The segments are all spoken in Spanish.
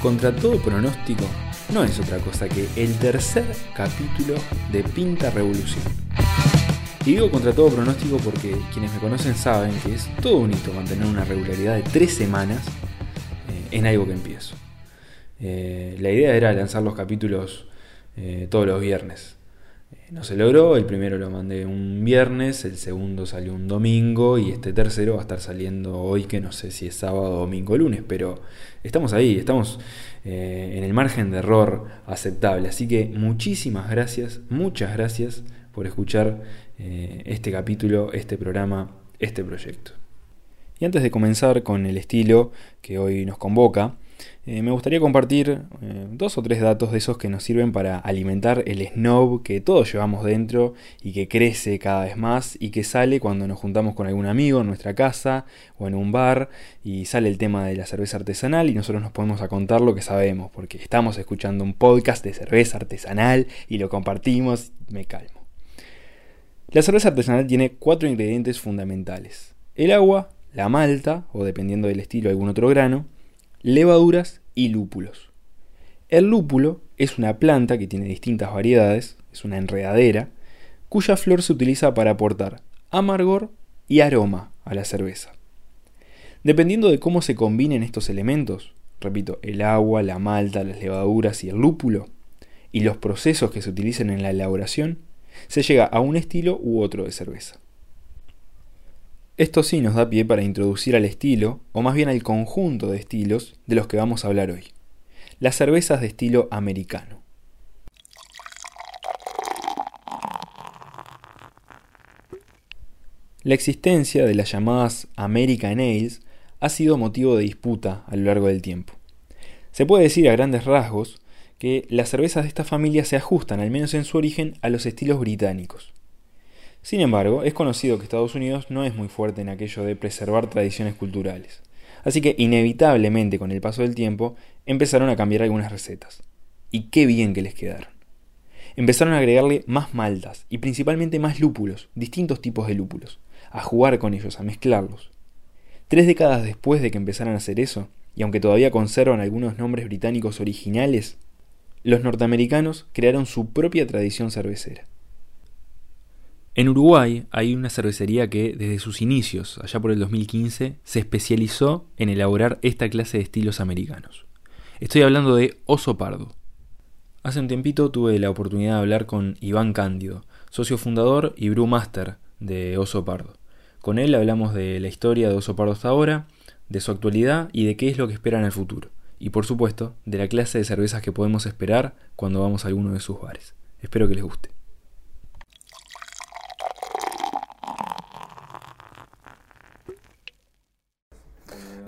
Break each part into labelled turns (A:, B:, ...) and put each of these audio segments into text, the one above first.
A: contra todo pronóstico, no es otra cosa que el tercer capítulo de Pinta Revolución. Y digo contra todo pronóstico porque quienes me conocen saben que es todo un hito mantener una regularidad de tres semanas eh, en algo que empiezo. Eh, la idea era lanzar los capítulos eh, todos los viernes. No se logró, el primero lo mandé un viernes, el segundo salió un domingo y este tercero va a estar saliendo hoy que no sé si es sábado, domingo lunes, pero estamos ahí, estamos en el margen de error aceptable. Así que muchísimas gracias, muchas gracias por escuchar eh, este capítulo, este programa, este proyecto. Y antes de comenzar con el estilo que hoy nos convoca, eh, me gustaría compartir eh, dos o tres datos de esos que nos sirven para alimentar el snob que todos llevamos dentro y que crece cada vez más y que sale cuando nos juntamos con algún amigo en nuestra casa o en un bar y sale el tema de la cerveza artesanal y nosotros nos ponemos a contar lo que sabemos porque estamos escuchando un podcast de cerveza artesanal y lo compartimos, me calmo. La cerveza artesanal tiene cuatro ingredientes fundamentales. El agua, la malta, o dependiendo del estilo algún otro grano, levaduras y lúpulos. El lúpulo es una planta que tiene distintas variedades, es una enredadera, cuya flor se utiliza para aportar amargor y aroma a la cerveza. Dependiendo de cómo se combinen estos elementos, repito, el agua, la malta, las levaduras y el lúpulo, y los procesos que se utilicen en la elaboración, se llega a un estilo u otro de cerveza. Esto sí nos da pie para introducir al estilo, o más bien al conjunto de estilos de los que vamos a hablar hoy. Las cervezas de estilo americano. La existencia de las llamadas American Ales ha sido motivo de disputa a lo largo del tiempo. Se puede decir a grandes rasgos que las cervezas de esta familia se ajustan, al menos en su origen, a los estilos británicos. Sin embargo, es conocido que Estados Unidos no es muy fuerte en aquello de preservar tradiciones culturales. Así que inevitablemente con el paso del tiempo empezaron a cambiar algunas recetas. Y qué bien que les quedaron. Empezaron a agregarle más maltas y principalmente más lúpulos, distintos tipos de lúpulos, a jugar con ellos, a mezclarlos. Tres décadas después de que empezaran a hacer eso, y aunque todavía conservan algunos nombres británicos originales, los norteamericanos crearon su propia tradición cervecera. En Uruguay hay una cervecería que desde sus inicios, allá por el 2015, se especializó en elaborar esta clase de estilos americanos. Estoy hablando de Oso Pardo. Hace un tiempito tuve la oportunidad de hablar con Iván Cándido, socio fundador y brewmaster de Oso Pardo. Con él hablamos de la historia de Oso Pardo hasta ahora, de su actualidad y de qué es lo que espera en el futuro y por supuesto de la clase de cervezas que podemos esperar cuando vamos a alguno de sus bares. Espero que les guste.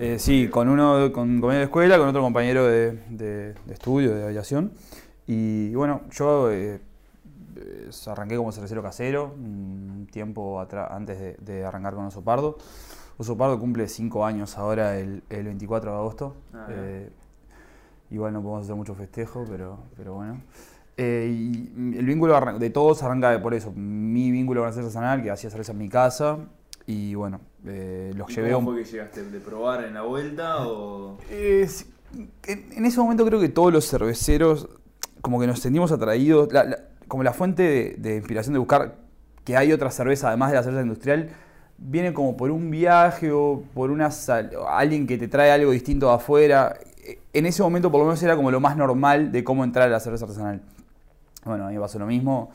B: Eh, sí, con uno con compañero de escuela, con otro compañero de, estudio, de aviación. Y, bueno, yo eh, arranqué como cervecero casero un tiempo antes de, arrancar con Oso Pardo. Oso Pardo cumple 5 años ahora el, 24 de agosto. Ah, eh, Igual no podemos hacer mucho festejo, pero, pero bueno. Eh, y el vínculo de todos arranca por eso. Mi vínculo con la cerveza artesanal, que hacía cerveza en mi casa. Y bueno, eh, los llevé
C: ¿Cómo fue que llegaste? ¿De probar en la vuelta o...?
B: en ese momento creo que todos los cerveceros como que nos sentimos atraídos, como la fuente de, inspiración de buscar que hay otra cerveza además de la cerveza industrial, viene como por un viaje o por una alguien que te trae algo distinto de afuera en ese momento por lo menos era como lo más normal de cómo entrar a la cerveza artesanal. Bueno, a mí me pasó lo mismo.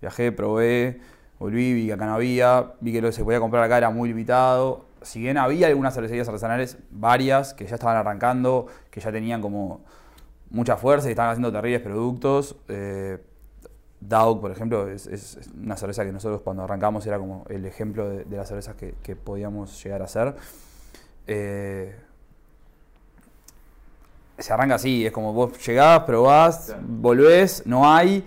B: Viajé, probé, volví, vi que acá no había, vi que lo que se podía comprar acá era muy limitado. Si bien había algunas cervecerías artesanales, varias, que ya estaban arrancando, que ya tenían como mucha fuerza y estaban haciendo terribles productos. Eh, por ejemplo, es, una cerveza que nosotros cuando arrancamos era como el ejemplo de, las cervezas que, podíamos llegar a hacer. Eh, se arranca así, es como vos llegás, probás, volvés, no hay.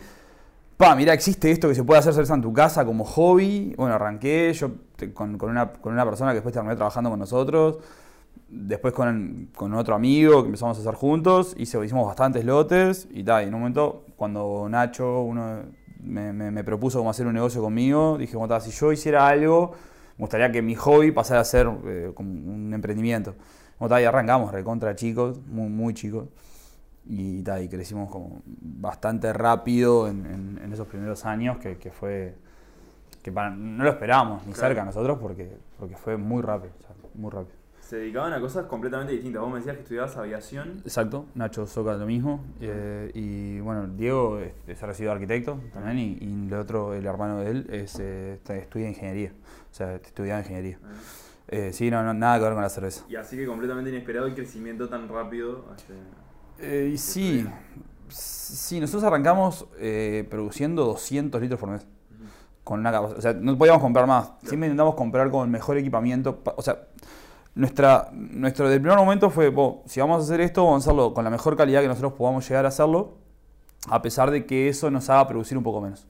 B: Pa, mira, existe esto que se puede hacer cerveza en tu casa como hobby. Bueno, arranqué yo con, una, persona que después terminó trabajando con nosotros. Después con, otro amigo que empezamos a hacer juntos. y hicimos bastantes lotes y tal. Y en un momento, cuando Nacho me, propuso cómo hacer un negocio conmigo, dije, si yo hiciera algo, me gustaría que mi hobby pasara a ser eh, como un emprendimiento. Como tal, y arrancamos recontra chicos, muy chicos. Y, ta, y crecimos como bastante rápido en, en- en esos primeros años, que, que fue. que para- no lo esperábamos ni
C: Claro.
B: cerca nosotros, porque, porque fue muy rápido, o sea, muy rápido.
C: Se dedicaban a cosas completamente distintas. Vos me decías que estudiabas aviación.
B: Exacto, Nacho Soca lo mismo. eh, y bueno, Diego se recibió de arquitecto también. Y, y el otro, el hermano de él, es, eh, estudia ingeniería. O sea, estudiaba ingeniería. Eh, sí, no, no, nada que ver con la cerveza.
C: Y así que completamente inesperado el crecimiento tan rápido. este,
B: Eh, y sí, sí, nosotros arrancamos eh, produciendo 200 litros por mes. Con una o sea, no podíamos comprar más. Siempre intentamos comprar con el mejor equipamiento. pa- O sea, nuestra, nuestro del primer momento fue, "Bo, si vamos a hacer esto, vamos a hacerlo con la mejor calidad que nosotros podamos llegar a hacerlo, a pesar de que eso nos haga producir un poco menos.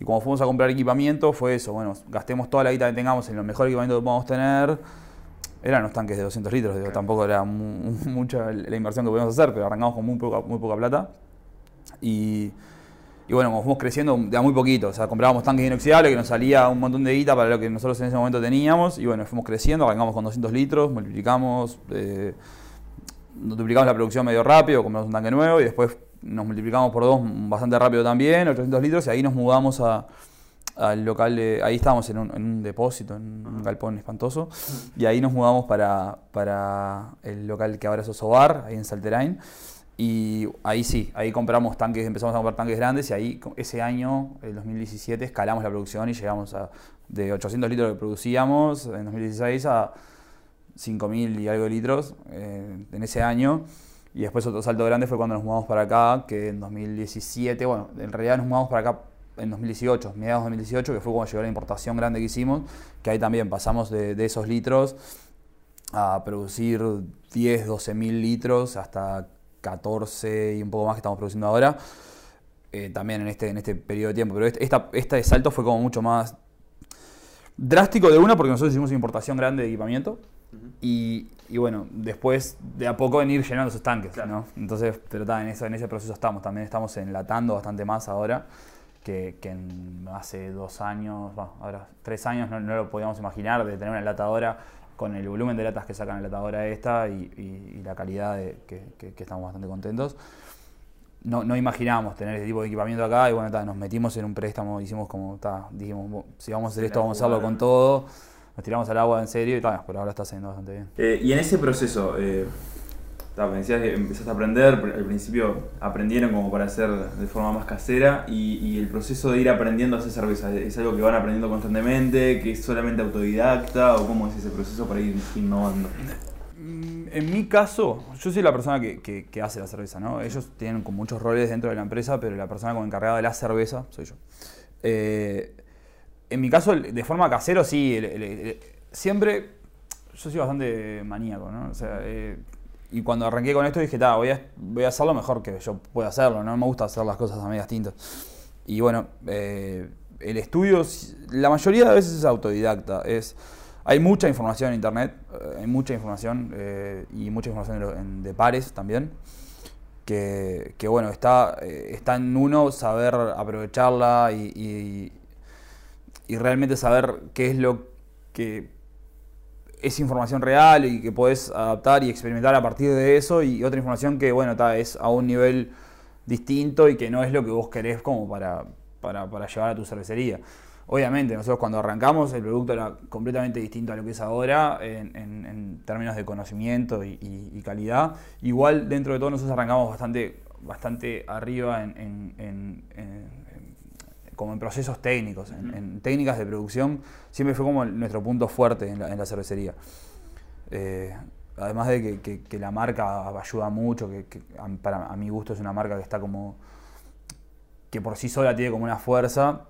B: Y cuando fuimos a comprar equipamiento, fue eso, bueno, gastemos toda la guita que tengamos en el mejor equipamiento que podamos tener. Eran unos tanques de 200 litros, digo, tampoco era mu- mucha la inversión que podíamos hacer, pero arrancamos con muy poca, muy poca plata. Y, y bueno, como fuimos creciendo de a muy poquito, o sea, comprábamos tanques inoxidables que nos salía un montón de guita para lo que nosotros en ese momento teníamos. Y bueno, fuimos creciendo, arrancamos con 200 litros, multiplicamos, eh, duplicamos la producción medio rápido, compramos un tanque nuevo y después nos multiplicamos por dos bastante rápido también, 800 litros, y ahí nos mudamos a, al local de. Ahí estábamos en un, en un depósito, en un galpón espantoso, y ahí nos mudamos para, para el local que ahora es Osobar, ahí en Salterain. Y ahí sí, ahí compramos tanques, empezamos a comprar tanques grandes y ahí ese año, el 2017, escalamos la producción y llegamos a de 800 litros que producíamos en 2016 a 5.000 y algo de litros eh, en ese año. Y después otro salto grande fue cuando nos mudamos para acá, que en 2017, bueno, en realidad nos mudamos para acá en 2018, mediados de 2018, que fue cuando llegó la importación grande que hicimos, que ahí también pasamos de, de esos litros a producir 10, 12 mil litros hasta 14 y un poco más que estamos produciendo ahora, eh, también en este, en este periodo de tiempo. Pero este, esta- este salto fue como mucho más drástico de una, porque nosotros hicimos una importación grande de equipamiento. Y, y bueno, después de a poco venir llenando esos tanques,
C: Claro.
B: ¿no? Entonces, pero ta, en, eso, en ese proceso estamos. También estamos enlatando bastante más ahora que, que en hace dos años, bueno, ahora tres años no, no lo podíamos imaginar de tener una enlatadora con el volumen de latas que saca la enlatadora esta y, y- y la calidad de, que, que- que estamos bastante contentos. No, no imaginábamos tener ese tipo de equipamiento acá y bueno, ta, nos metimos en un préstamo, hicimos como, ta, dijimos, "Bo- si vamos a hacer esto, vamos a hacerlo con todo, nos tiramos al agua en serio y ta, por ahora está saliendo bastante bien.
C: Eh, y en ese proceso, eh, me decías que empezaste a aprender, pr- al principio aprendieron como para hacer de forma más casera y, el proceso de ir aprendiendo a hacer cerveza, ¿es algo que van aprendiendo constantemente, que es solamente autodidacta o cómo es ese proceso para ir innovando?
B: Mm, En mi caso, yo soy la persona que, hace la cerveza, ¿no? Ellos tienen como muchos roles dentro de la empresa, pero la persona como encargada de la cerveza soy yo. Eh, en mi caso, de forma casero, sí, siempre yo soy bastante maníaco, ¿no? O sea, eh, y cuando arranqué con esto dije, "Ta, voy a, voy a hacerlo mejor que yo pueda hacerlo, no me gusta hacer las cosas a medias tintas. Y bueno, eh, el estudio, la mayoría de veces es autodidacta. Es, hay mucha información en internet, eh, hay mucha información eh, y mucha información de, pares también. Que, bueno, está, está en uno saber aprovecharla y- y realmente saber qué es lo que es información real y que podés adaptar y experimentar a partir de eso y otra información que, bueno, ta, es a un nivel distinto y que no es lo que vos querés como para, para, llevar a tu cervecería. Obviamente, nosotros cuando arrancamos el producto era completamente distinto a lo que es ahora en, en- en términos de conocimiento y, calidad. Igual dentro de todo nosotros arrancamos bastante, bastante arriba en- en- como en procesos técnicos, en, en técnicas de producción, siempre fue como nuestro punto fuerte en la, en la cervecería. Eh, además de que, que- que la marca ayuda mucho, que, que a, para, a mi gusto es una marca que está como. que por sí sola tiene como una fuerza.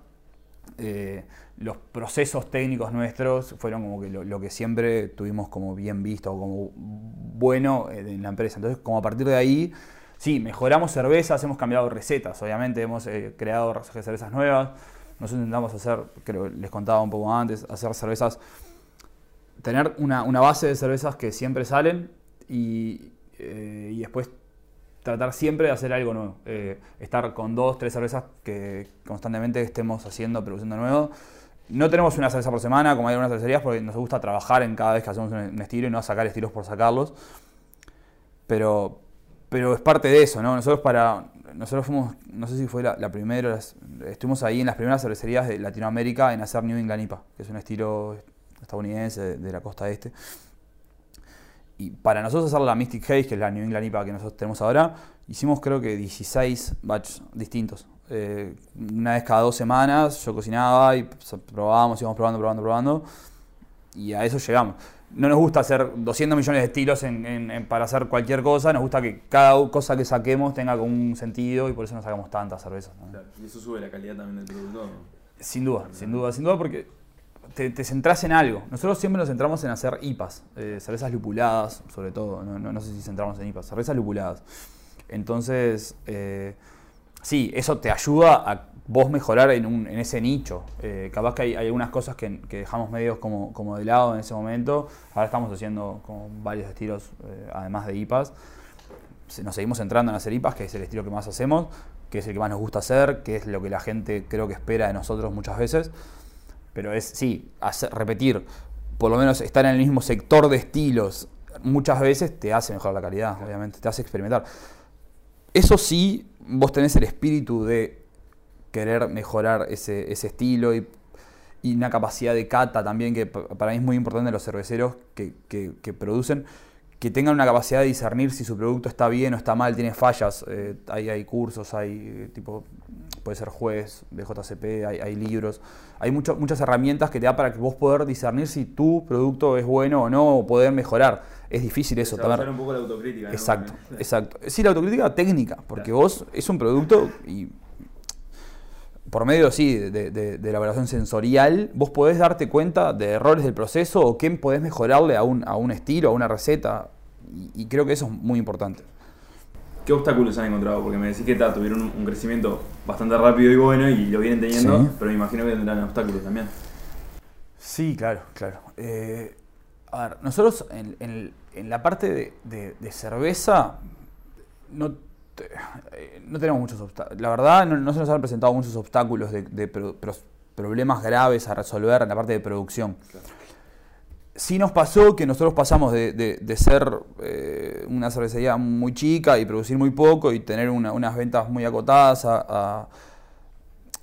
B: eh, los procesos técnicos nuestros fueron como que lo, lo que siempre tuvimos como bien visto, como bueno eh, en la empresa. Entonces, como a partir de ahí, sí, mejoramos cervezas, hemos cambiado recetas, obviamente hemos eh, creado cervezas nuevas. Nosotros intentamos hacer, creo les contaba un poco antes, hacer cervezas tener una, una base de cervezas que siempre salen y, eh, y después tratar siempre de hacer algo nuevo. Eh, estar con dos, tres cervezas que constantemente estemos haciendo, produciendo nuevo. no tenemos una cerveza por semana, como hay algunas cervecerías, porque nos gusta trabajar en cada vez que hacemos un estilo y no sacar estilos por sacarlos. Pero, pero es parte de eso, ¿no? Nosotros para. Nosotros fuimos, no sé si fue la, la primera, las- estuvimos ahí en las primeras cervecerías de Latinoamérica en hacer New England IPA, que es un estilo estadounidense de, la costa este. Y para nosotros hacer la Mystic Haze, que es la New England IPA que nosotros tenemos ahora, hicimos creo que 16 batches distintos. Eh, una vez cada dos semanas yo cocinaba y probábamos, íbamos probando, probando, probando. Y a eso llegamos. No nos gusta hacer 200 millones de estilos en- en- en- para hacer cualquier cosa, nos gusta que cada cosa que saquemos tenga como un sentido y por eso no sacamos tantas cervezas. ¿no?
C: Claro, Y eso sube la calidad también del producto.
B: Sin duda, sin duda, sin duda, porque te, te centrás en algo. Nosotros siempre nos centramos en hacer IPAs, eh, cervezas lupuladas, sobre todo. No, no- no sé si centramos en IPAs, cervezas lupuladas. Entonces, eh, sí, eso te ayuda a vos mejorar en, ese nicho. Eh, capaz que hay, algunas cosas que, dejamos medios como, como de lado en ese momento. Ahora estamos haciendo como varios estilos, eh, además de IPAs nos seguimos centrando en hacer IPAs, que es el estilo que más hacemos, que es el que más nos gusta hacer, que es lo que la gente creo que espera de nosotros muchas veces. Pero es, sí, hacer- repetir, por lo menos estar en el mismo sector de estilos, muchas veces te hace mejorar la calidad, obviamente, te hace experimentar. Eso sí, vos tenés el espíritu de querer mejorar ese, ese estilo y, y una capacidad de cata también, que pa- para mí es muy importante los cerveceros que, que- que producen, que tengan una capacidad de discernir si su producto está bien o está mal, tiene fallas. eh, hay, hay cursos, hay eh, tipo, puede ser juez de JCP, hay, hay libros, hay mucho- muchas herramientas que te da para que vos poder discernir si tu producto es bueno o no, o poder mejorar. Es difícil eso. También.
C: un poco la autocrítica.
B: Exacto, exacto. Sí, la autocrítica técnica, porque vos es un producto y por medio, sí, de, de- de elaboración sensorial, vos podés darte cuenta de errores del proceso o qué podés mejorarle a un, a un estilo, a una receta. Y, y creo que eso es muy importante.
C: ¿Qué obstáculos han encontrado? Porque me decís que ta, tuvieron un, un crecimiento bastante rápido y bueno y lo vienen teniendo,
B: Sí.
C: pero me imagino que tendrán obstáculos también.
B: Sí, claro, claro. Eh, a ver, nosotros en, en- en la parte de, de- cerveza no, no tenemos muchos obstáculos. La verdad, no, no se nos han presentado muchos obstáculos de, de pro- problemas graves a resolver en la parte de producción. Sí nos pasó que nosotros pasamos de, de- de ser eh, una cervecería muy chica y producir muy poco y tener una- unas ventas muy acotadas a- a,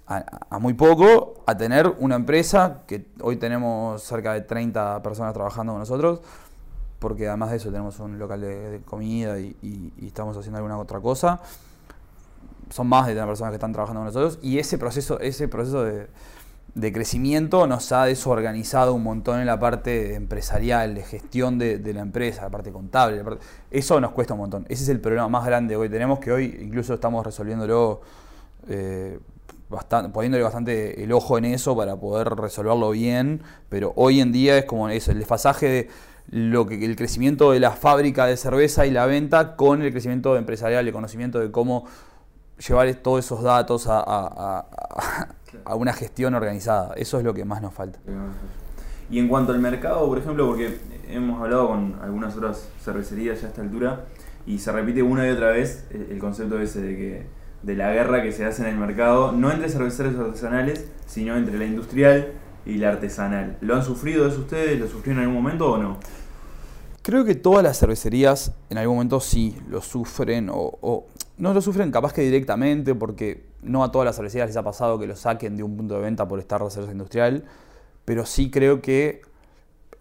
B: a, a muy poco a tener una empresa que hoy tenemos cerca de 30 personas trabajando con nosotros, porque además de eso tenemos un local de, comida y, estamos haciendo alguna otra cosa. Son más de 30 personas que están trabajando con nosotros y ese proceso, ese proceso de, crecimiento nos ha desorganizado un montón en la parte empresarial, de gestión de, la empresa, la parte contable. Eso nos cuesta un montón. Ese es el problema más grande que hoy tenemos, que hoy incluso estamos resolviéndolo, eh, bastan- poniéndole bastante el ojo en eso para poder resolverlo bien, pero hoy en día es como eso, el desfasaje de lo que el crecimiento de la fábrica de cerveza y la venta con el crecimiento empresarial, el conocimiento de cómo llevar todos esos datos a, a- una gestión organizada. Eso es lo que más nos falta.
C: Y en cuanto al mercado, por ejemplo, porque hemos hablado con algunas otras cervecerías ya a esta altura y se repite una y otra vez el concepto ese de que de la guerra que se hace en el mercado, no entre cerveceros artesanales, sino entre la industrial y la artesanal. ¿Lo han sufrido eso ustedes? ¿Lo sufrieron en algún momento o no?
B: Creo que todas las cervecerías en algún momento sí lo sufren o, no lo sufren capaz que directamente porque no a todas las cervecerías les ha pasado que lo saquen de un punto de venta por estar de cerveza industrial, pero sí creo que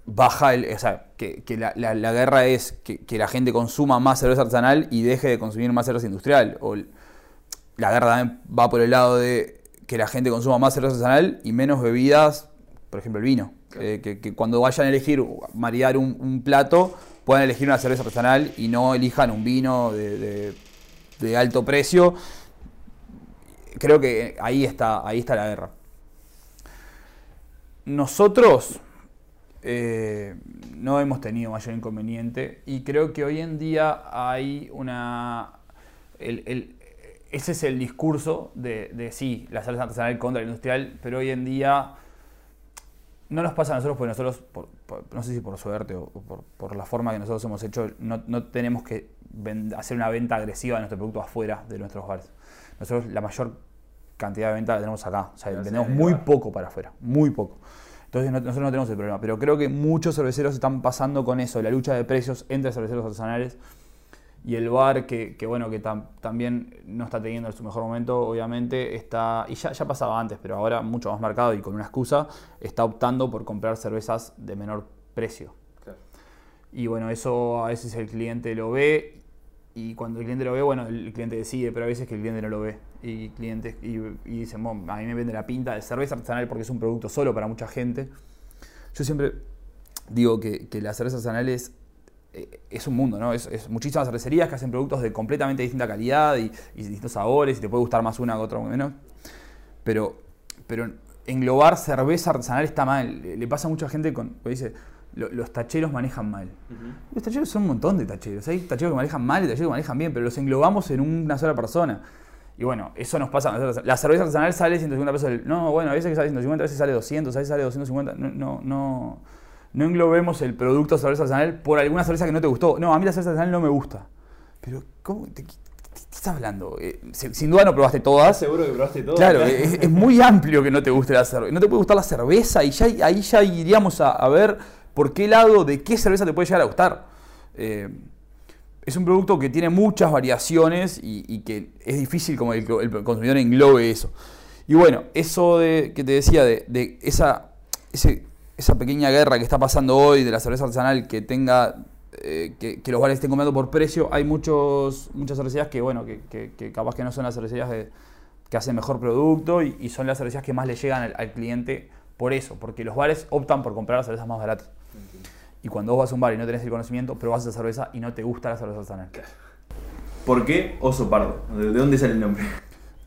B: baja el, o sea, que, la, guerra es que, que la gente consuma más cerveza artesanal y deje de consumir más cerveza industrial. O la guerra también va por el lado de que la gente consuma más cerveza artesanal y menos bebidas, por ejemplo el vino. Eh, que, que cuando vayan a elegir marear un, un plato, puedan elegir una cerveza artesanal y no elijan un vino de, de- de alto precio. Creo que ahí está, ahí está la guerra. Nosotros eh, no hemos tenido mayor inconveniente y creo que hoy en día hay una... el- el- ese es el discurso de, de sí, la cerveza artesanal contra la industrial, pero hoy en día no nos pasa a nosotros porque nosotros, por- por- no sé si por suerte o por, por la forma que nosotros hemos hecho, no, no tenemos que hacer una venta agresiva de nuestro producto afuera de nuestros bares. Nosotros la mayor cantidad de venta la tenemos acá. O sea,
C: Pero
B: vendemos muy poco para afuera, muy poco. Entonces no- nosotros no tenemos el problema. Pero creo que muchos cerveceros están pasando con eso, la lucha de precios entre cerveceros artesanales y el bar, que, que bueno, que tam- también no está teniendo su mejor momento, obviamente, está, y ya, ya pasaba antes, pero ahora mucho más marcado y con una excusa, está optando por comprar cervezas de menor precio. Y bueno, eso a veces el cliente lo ve y cuando el cliente lo ve, bueno, el cliente decide, pero a veces que el cliente no lo ve. Y clientes y, y dicen, "Bueno, a mí me vende la pinta de cerveza artesanal porque es un producto solo para mucha gente. Yo siempre digo que, que la cerveza artesanal es, es un mundo, ¿no? Es, es muchísimas cervecerías que hacen productos de completamente distinta calidad y, y distintos sabores y te puede gustar más una que otra menos. Pero, pero englobar cerveza artesanal está mal. Le le pasa a mucha gente con, que dice, "Lo- los tacheros manejan mal. Los tacheros son un montón de tacheros. Hay tacheros que manejan mal y tacheros que manejan bien, pero los englobamos en una sola persona. Y bueno, eso nos pasa a nosotros. La cerveza artesanal sale 150 pesos. el- No, bueno, a veces que sale 150, a veces sale 200, a veces sale 250. No, no, no, no englobemos el producto cerveza artesanal por alguna cerveza que no te gustó. No, a mí la cerveza artesanal no me gusta. Pero, ¿cómo? ¿De qué, qué estás hablando? Eh, sin duda no probaste todas.
C: seguro que probaste todo?
B: Claro, es, es muy amplio que no te guste la cerveza. No te puede gustar la cerveza y ya, ahí ya iríamos a, a ver por qué lado de qué cerveza te puede llegar a gustar. Eh, es un producto que tiene muchas variaciones y, y que es difícil como el, el consumidor englobe eso. Y bueno, eso de, que te decía de, de esa, ese- esa pequeña guerra que está pasando hoy de la cerveza artesanal que tenga eh, que, que los bares estén comprando por precio, hay muchos, muchas cervecerías que bueno, que, que- que capaz que no son las cervecerías de, que hacen mejor producto y, y son las cervecerías que más le llegan al, al cliente por eso, porque los bares optan por comprar las cervezas más baratas. Y cuando vos vas a un bar y no tenés el conocimiento, probás esa cerveza y no te gusta la cerveza artesanal.
C: ¿Por qué oso pardo? ¿De de dónde sale el nombre?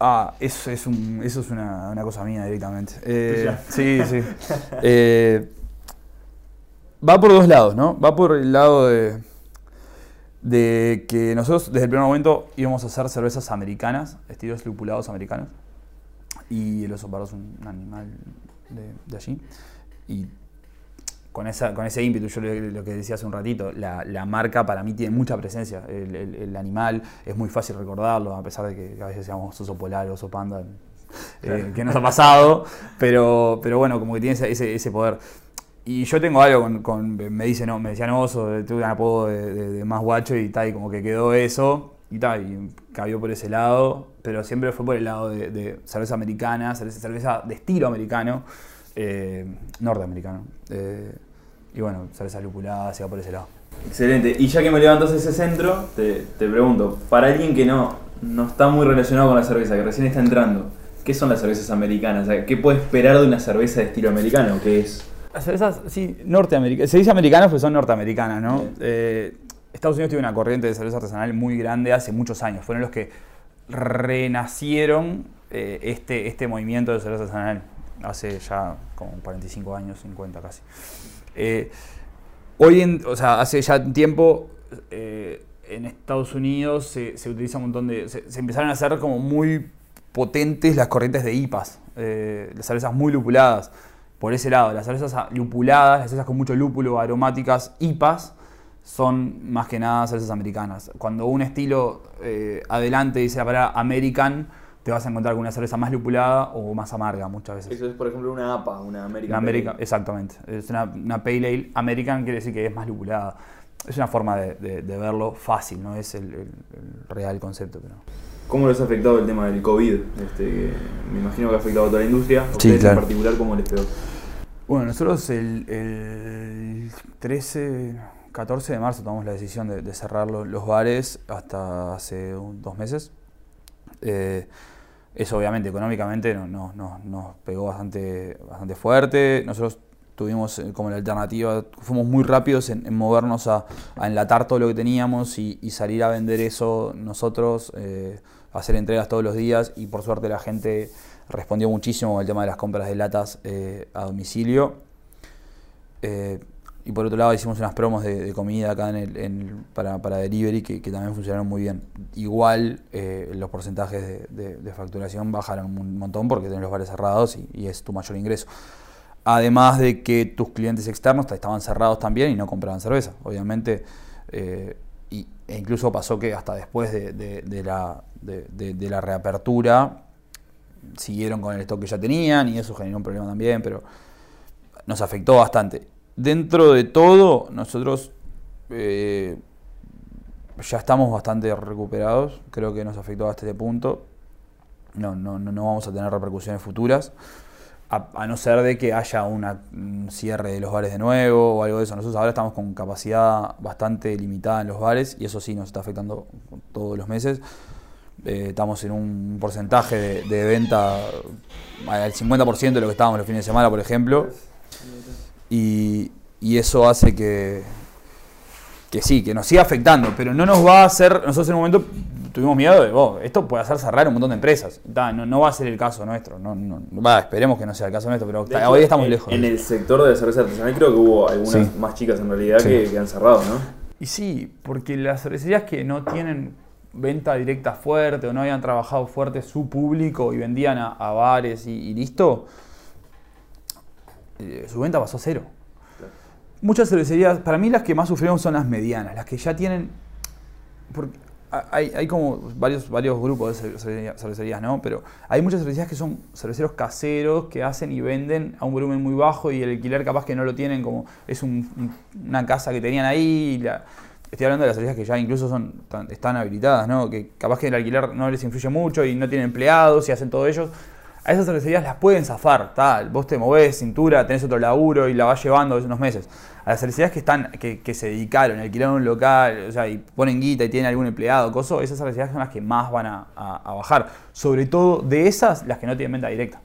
B: Ah, eso es, un- eso es una, una cosa mía directamente. Eh, sí, sí. Eh, va por dos lados, ¿no? Va por el lado de, de que nosotros desde el primer momento íbamos a hacer cervezas americanas, estilos lupulados americanos. Y el oso pardo es un animal de, de allí. Y con, esa, con ese ímpetu, yo lo, lo que decía hace un ratito, la, la marca para mí tiene mucha presencia. El, el- el animal es muy fácil recordarlo, a pesar de que a veces seamos oso polar, oso panda, eh, que nos ha pasado, pero, pero bueno, como que tiene ese, ese- poder. Y yo tengo algo con, con- me dicen, no, me decían oso, tuve un apodo de, de- de más guacho y tal, y como que quedó eso, y tal, y cabió por ese lado, pero siempre fue por el lado de, de cerveza americana, cerveza, cerveza de estilo americano, eh, norteamericano. Eh, y bueno, cerveza lupulada, se va por ese lado.
C: Excelente. Y ya que me levantas ese centro, te, te pregunto, para alguien que no, no está muy relacionado con la cerveza, que recién está entrando, ¿qué son las cervezas americanas? O sea, ¿Qué puede esperar de una cerveza de estilo americano? ¿Qué es?
B: Las cervezas, sí, norteamericanas. Se dice americanas, pues son norteamericanas, ¿no? Eh, Estados Unidos tiene una corriente de cerveza artesanal muy grande hace muchos años. Fueron los que renacieron eh, este, este movimiento de cerveza artesanal hace ya como 45 años, 50 casi. Eh, hoy en, o sea, hace ya tiempo eh, en Estados Unidos se, se utiliza un montón de, se, empezaron a hacer como muy potentes las corrientes de IPAs, eh, las cervezas muy lupuladas. Por ese lado, las cervezas lupuladas, las cervezas con mucho lúpulo, aromáticas, IPAs, son más que nada cervezas americanas. Cuando un estilo adelante dice la palabra American, te vas a encontrar con una cerveza más lupulada o más amarga muchas veces.
C: Eso es, por ejemplo, una APA, una American.
B: Una
C: Pale.
B: exactamente. Es una, una Pale Ale American, quiere decir que es más lupulada. Es una forma de, de- de verlo fácil, no es el, el- el real concepto. Pero...
C: ¿Cómo les ha afectado el tema del COVID? Este, que me imagino que ha afectado a toda la industria. ¿A
B: Sí,
C: ustedes
B: claro.
C: en particular cómo les pegó?
B: Bueno, nosotros el, el 13, 14 de marzo tomamos la decisión de, de cerrar lo- los bares hasta hace un- dos meses. Eh, eso obviamente económicamente no- no- no- nos pegó bastante, bastante fuerte. Nosotros tuvimos eh, como la alternativa, fuimos muy rápidos en, movernos a, enlatar todo lo que teníamos y, salir a vender eso nosotros, eh, hacer entregas todos los días y por suerte la gente respondió muchísimo con el tema de las compras de latas eh, a domicilio. Y por otro lado hicimos unas promos de, comida acá en el, para, para delivery que, también funcionaron muy bien. Igual eh, los porcentajes de, facturación bajaron un montón porque tenés los bares cerrados y, es tu mayor ingreso. Además de que tus clientes externos estaban cerrados también y no compraban cerveza, obviamente. eh, y, e incluso pasó que hasta después de, la, la reapertura, siguieron con el stock que ya tenían y eso generó un problema también, pero nos afectó bastante. Dentro de todo, nosotros eh, ya estamos bastante recuperados, creo que nos afectó hasta este punto. No, no, no, vamos a tener repercusiones futuras, a, no ser de que haya una, un cierre de los bares de nuevo o algo de eso. Nosotros ahora estamos con capacidad bastante limitada en los bares y eso sí nos está afectando todos los meses. Eh, estamos en un porcentaje de, de venta al 50% de lo que estábamos los fines de semana, por ejemplo. Y, y eso hace que, que sí, que nos siga afectando, pero no nos va a hacer, nosotros en un momento tuvimos miedo de, "Oh, esto puede hacer cerrar un montón de empresas. No, no va a ser el caso nuestro, no, no, va, esperemos que no sea el caso nuestro, pero
C: hecho,
B: hoy estamos
C: en,
B: lejos.
C: En el sector de la cerveza artesanal creo que hubo algunas
B: Sí.
C: más chicas en realidad
B: Sí.
C: que, que han cerrado, ¿no?
B: Y sí, porque las cervecerías que no tienen venta directa fuerte o no habían trabajado fuerte su público y vendían a, a bares y, y listo, eh, su venta pasó a cero. Muchas cervecerías, para mí las que más sufrieron son las medianas, las que ya tienen... Porque ha- hay, hay como varios, varios grupos de cervecería- cervecerías, ¿no? Pero hay muchas cervecerías que son cerveceros caseros que hacen y venden a un volumen muy bajo y el alquiler capaz que no lo tienen como... Es un- un- una casa que tenían ahí. y la- estoy hablando de las cervecerías que ya incluso son, están habilitadas, ¿no? Que capaz que el alquiler no les influye mucho y no tienen empleados y hacen todo ellos. A esas cervecerías las pueden zafar, tal. Vos te movés, cintura, tenés otro laburo y la vas llevando unos meses. A las cervecerías que están, que, que se dedicaron, alquilaron un local, o sea, y ponen guita y tienen algún empleado, coso, esas cervecerías son las que más van a, a- a bajar. Sobre todo de esas, las que no tienen venta directa.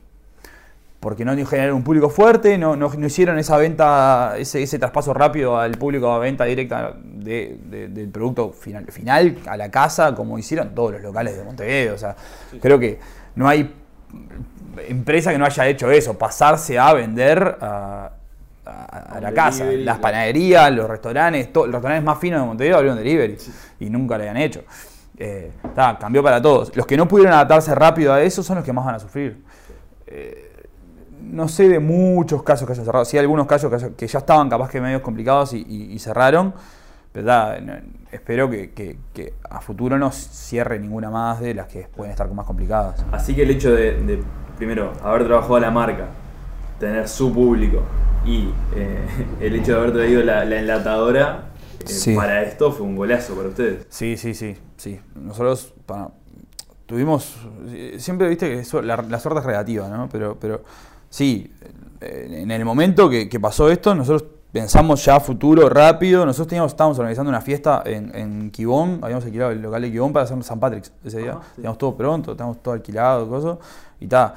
B: Porque no generaron un público fuerte, no, no, no hicieron esa venta, ese, ese traspaso rápido al público a venta directa de- de- del producto final, final a la casa, como hicieron todos los locales de Montevideo. O sea, creo que no hay empresa que no haya hecho eso, pasarse a vender a, a- a
C: un
B: la casa.
C: delivery,
B: Las panaderías, los restaurantes, to- los restaurantes más finos de Montevideo abrieron delivery y nunca lo habían hecho. Eh, ta, cambió para todos. Los que no pudieron adaptarse rápido a eso son los que más van a sufrir. Eh, no sé de muchos casos que hayan cerrado. Sí, hay algunos casos que, ya estaban capaz que medios complicados y, y- y cerraron. No- espero que, que- que a futuro no cierre ninguna más de las que pueden estar más complicadas.
C: Así que el hecho de, de, primero, haber trabajado la marca, tener su público y eh, el hecho de haber traído la, la enlatadora eh,
B: Sí.
C: para esto fue un golazo para ustedes.
B: Sí, sí, sí, sí. Nosotros para- tuvimos, siempre viste que eso- la, la suerte es relativa, ¿no? Pero, pero sí, en el momento que, que pasó esto, nosotros pensamos ya futuro, rápido. Nosotros teníamos, estábamos organizando una fiesta en, en Quibón, habíamos alquilado el local de Quibón para hacer San Patrick's ese día.
C: Ajá, sí.
B: Teníamos todo pronto, teníamos todo alquilado, cosas, y tal.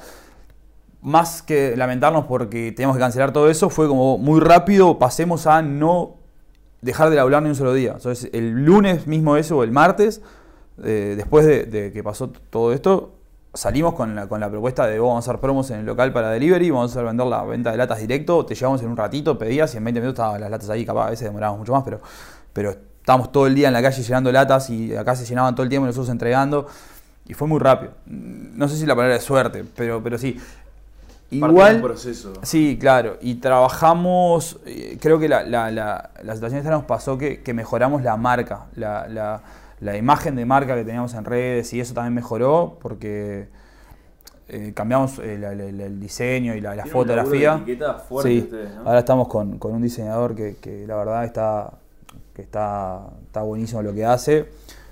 B: Más que lamentarnos porque teníamos que cancelar todo eso, fue como muy rápido, pasemos a no dejar de laburar ni un solo día. Entonces, el lunes mismo eso, o el martes, eh, después de, de que pasó todo esto, salimos con la, con la propuesta de vamos a hacer promos en el local para delivery, vamos a vender la venta de latas directo, te llevamos en un ratito, pedías y en 20 minutos estaban las latas ahí, capaz a veces demorábamos mucho más, pero, pero estábamos todo el día en la calle llenando latas y acá se llenaban todo el tiempo y nosotros entregando. Y fue muy rápido. No sé si la palabra es suerte, pero, pero sí.
C: Parte
B: Igual,
C: proceso.
B: Sí, claro. Y trabajamos, eh, creo que la, la, la, la situación esta nos pasó que, que mejoramos la marca, la, la, imagen de marca que teníamos en redes y eso también mejoró porque eh, cambiamos el, el- diseño y la, fotografía.
C: fuerte
B: Sí,
C: ustedes, ¿no?
B: ahora estamos con, con un diseñador que, que la verdad está, que está, está buenísimo lo que hace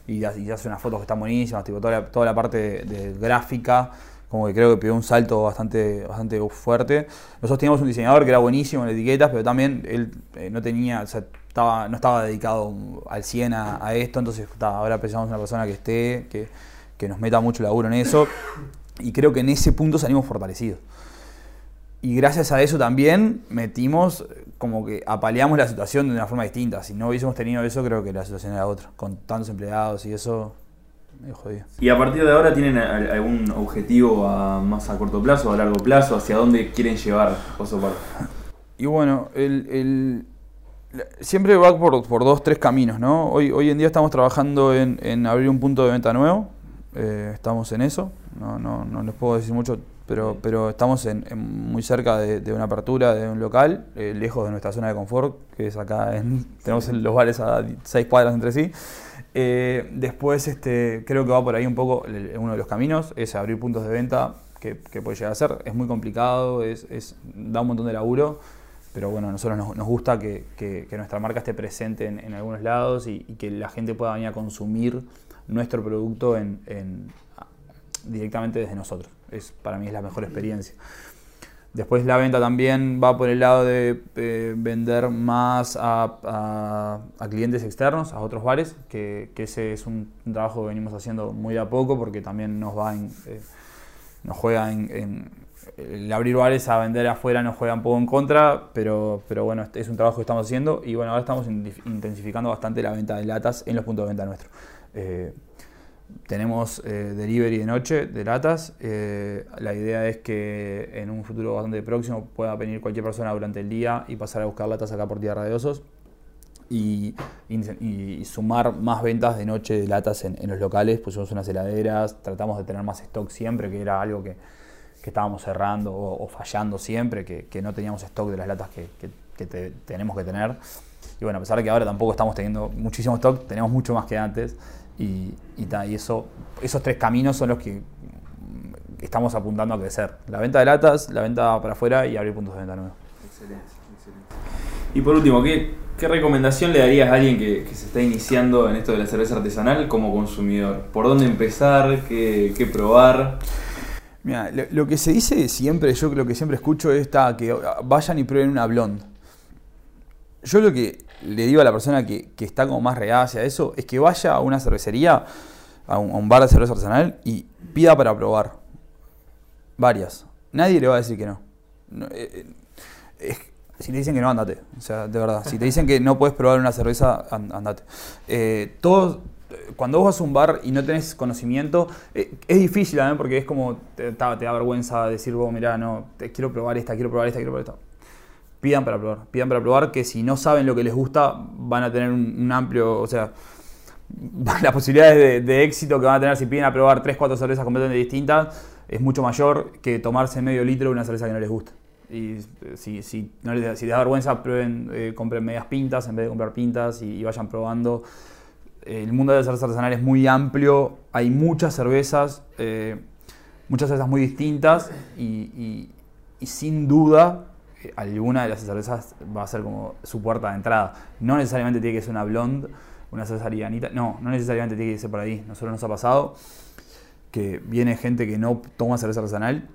B: y, hace- y hace unas fotos que están buenísimas, tipo toda la, toda la parte de, de gráfica, como que creo que pegó un salto bastante, bastante fuerte. Nosotros teníamos un diseñador que era buenísimo en etiquetas, pero también él eh, no tenía, o sea, estaba, no estaba dedicado al 100 a, a esto, entonces ta, ahora pensamos en una persona que esté, que, que nos meta mucho laburo en eso, y creo que en ese punto salimos fortalecidos. Y gracias a eso también metimos, como que apaleamos la situación de una forma distinta. Si no hubiésemos tenido eso, creo que la situación era otra. Con tantos empleados y eso, me jodido.
C: Y a partir de ahora tienen al- algún objetivo a más a corto plazo, a largo plazo, hacia dónde quieren llevar Oso Park.
B: Y bueno, el, siempre va por, por dos, tres caminos, ¿no? Hoy, hoy en día estamos trabajando en, en abrir un punto de venta nuevo. eh, estamos en eso. No, no, no les puedo decir mucho, pero, pero estamos en, en muy cerca de, de una apertura de un local, eh, lejos de nuestra zona de confort, que es acá. En, tenemos los bares a seis cuadras entre sí. Eh, después, este, creo que va por ahí un poco el- uno de los caminos, es abrir puntos de venta que, puede llegar a ser. Es muy complicado, es, es, da un montón de laburo, pero bueno, a nosotros nos, gusta que, nuestra marca esté presente en, algunos lados y, que la gente pueda venir a consumir nuestro producto en, directamente desde nosotros. Es, para mí es la mejor experiencia. Después la venta también va por el lado de eh, vender más a, clientes externos, a otros bares, que, ese es un, trabajo que venimos haciendo muy a poco porque también nos va en, eh, nos juega en, el abrir bares a vender afuera nos juega un poco en contra, pero, pero bueno, es un trabajo que estamos haciendo y bueno, ahora estamos intensificando bastante la venta de latas en los puntos de venta nuestros. Eh, tenemos eh, delivery de noche de latas. Eh, la idea es que en un futuro bastante próximo pueda venir cualquier persona durante el día y pasar a buscar latas acá por Tierra de Osos y, sumar más ventas de noche de latas en, los locales. Pusimos unas heladeras, tratamos de tener más stock siempre, que era algo que, estábamos cerrando o, fallando siempre, que, no teníamos stock de las latas que, tenemos que tener. Y bueno, a pesar de que ahora tampoco estamos teniendo muchísimo stock, tenemos mucho más que antes. Y, y, eso, esos tres caminos son los que estamos apuntando a crecer. La venta de latas, la venta para afuera y abrir puntos de venta nuevos.
C: Excelente, excelente. Y por último, ¿qué, ¿qué, recomendación le darías a alguien que, se está iniciando en esto de la cerveza artesanal como consumidor? ¿Por dónde empezar? ¿Qué, qué probar?
B: Mira, lo, que se dice siempre, yo lo que siempre escucho es que vayan y prueben una blonde. Yo lo que le digo a la persona que, está como más regada hacia eso es que vaya a una cervecería, a un, bar de cerveza artesanal y pida para probar. Varias. Nadie le va a decir que no. Eh, eh, si te dicen que no, andate. O sea, de verdad. Si te dicen que no puedes probar una cerveza, andate. Eh, todos, cuando vos vas a un bar y no tenés conocimiento, es difícil también porque es como te, da vergüenza decir, vos, mirá, no, te, quiero probar esta, quiero probar esta, quiero probar esta pidan para probar. Pidan para probar que si no saben lo que les gusta, van a tener un, amplio, o sea, las posibilidades de, éxito que van a tener si piden a probar 3, 4 cervezas completamente distintas es mucho mayor que tomarse medio litro de una cerveza que no les gusta. Y eh, si, si, no les, si da vergüenza, prueben, eh, compren medias pintas en vez de comprar pintas y, vayan probando. El mundo de la cerveza artesanal es muy amplio, hay muchas cervezas, eh, muchas cervezas muy distintas y, sin duda alguna de las cervezas va a ser como su puerta de entrada. No necesariamente tiene que ser una blonde, una cerveza no, no necesariamente tiene que ser por ahí. Nosotros nos ha pasado que viene gente que no toma cerveza artesanal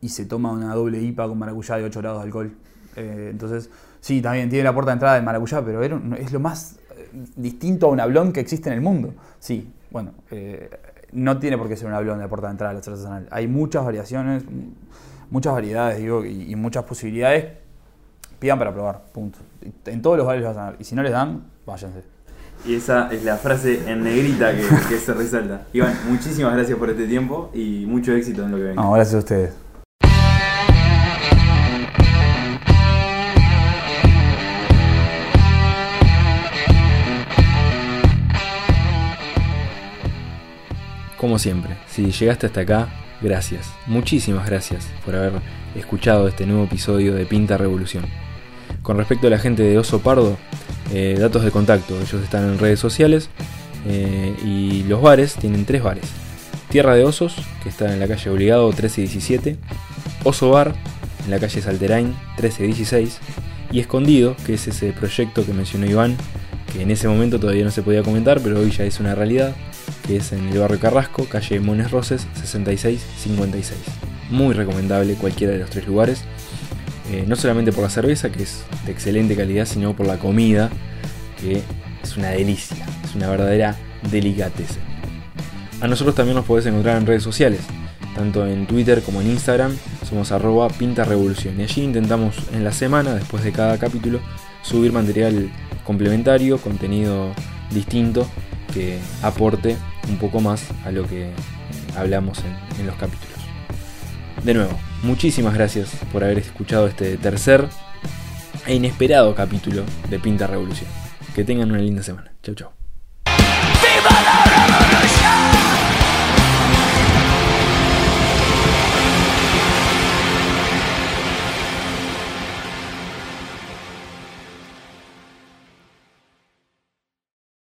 B: y se toma una doble IPA con maracuyá de 8 grados de alcohol. Eh, entonces, sí, también tiene la puerta de entrada de maracuyá, pero es lo más eh, distinto a una blonde que existe en el mundo. Sí, bueno, eh, no tiene por qué ser una blonde la puerta de entrada de la cerveza artesanal. Hay muchas variaciones muchas variedades digo, y, muchas posibilidades, pidan para probar, punto. En todos los bares vas a dar. Y si no les dan, váyanse.
C: Y esa es la frase en negrita que, se resalta. Iván, muchísimas gracias por este tiempo y mucho éxito en lo que venga.
B: No, gracias a ustedes.
A: Como siempre, si llegaste hasta acá, gracias, muchísimas gracias por haber escuchado este nuevo episodio de Pinta Revolución. Con respecto a la gente de Oso Pardo, eh, datos de contacto, ellos están en redes sociales eh, y los bares tienen tres bares. Tierra de Osos, que está en la calle Obligado 1317, Oso Bar, en la calle Salterain 1316, y Escondido, que es ese proyecto que mencionó Iván, que en ese momento todavía no se podía comentar, pero hoy ya es una realidad, que es en el barrio Carrasco, calle Mones Roses 6656. Muy recomendable cualquiera de los tres lugares, eh, no solamente por la cerveza, que es de excelente calidad, sino por la comida, que es una delicia, es una verdadera delicateza. A nosotros también nos podés encontrar en redes sociales, tanto en Twitter como en Instagram, somos arroba pinta revolución y allí intentamos en la semana, después de cada capítulo, subir material complementario, contenido distinto que aporte un poco más a lo que hablamos en, los capítulos. De nuevo, muchísimas gracias por haber escuchado este tercer e inesperado capítulo de Pinta Revolución. Que tengan una linda semana. Chau, chau.